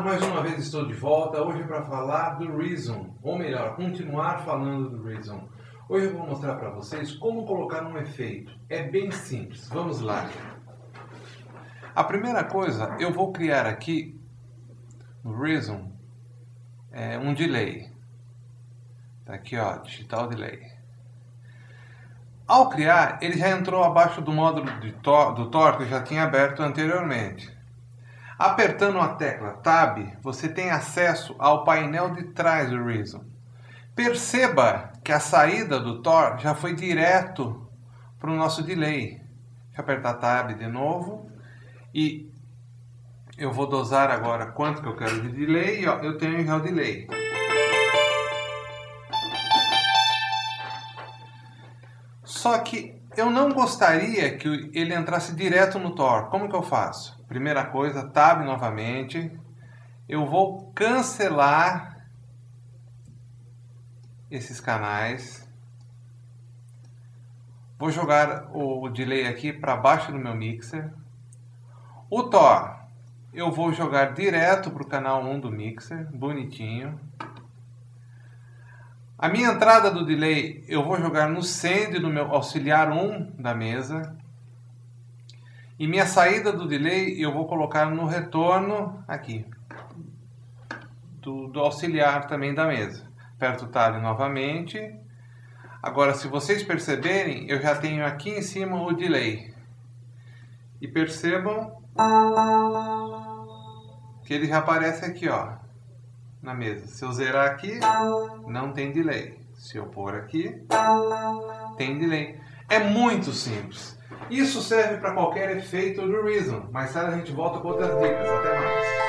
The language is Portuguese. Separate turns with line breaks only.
Mais uma vez estou de volta. Hoje para falar do Reason, ou melhor, continuar falando do Reason. Hoje eu vou mostrar para vocês como colocar um efeito. É bem simples. Vamos lá. A primeira coisa, eu vou criar aqui no Reason é, um delay. Tá aqui, ó, digital delay. Ao criar, ele já entrou abaixo do módulo Tor, do Tor que eu já tinha aberto anteriormente. Apertando a tecla Tab, você tem acesso ao painel de trás do Reason. Perceba que a saída do Tor já foi direto para o nosso delay. Deixa eu apertar Tab de novo e eu vou dosar agora quanto que eu quero de delay. Ó, eu tenho já o delay. Só que eu não gostaria que ele entrasse direto no Tor. Como que eu faço? Primeira coisa, tab novamente. Eu vou cancelar esses canais. Vou jogar o delay aqui para baixo do meu mixer. O Tor, eu vou jogar direto para o canal 1 do mixer, bonitinho. A minha entrada do delay eu vou jogar no send do meu auxiliar 1 da mesa. E minha saída do delay eu vou colocar no retorno aqui. Do, do auxiliar também da mesa. Aperto tab novamente. Agora, se vocês perceberem, eu já tenho aqui em cima o delay. E percebam que ele já aparece aqui, ó na mesa. Se eu zerar aqui, não tem delay. Se eu pôr aqui, tem delay. É muito simples. Isso serve para qualquer efeito do Reason. Mais tarde a gente volta com outras dicas. Até mais.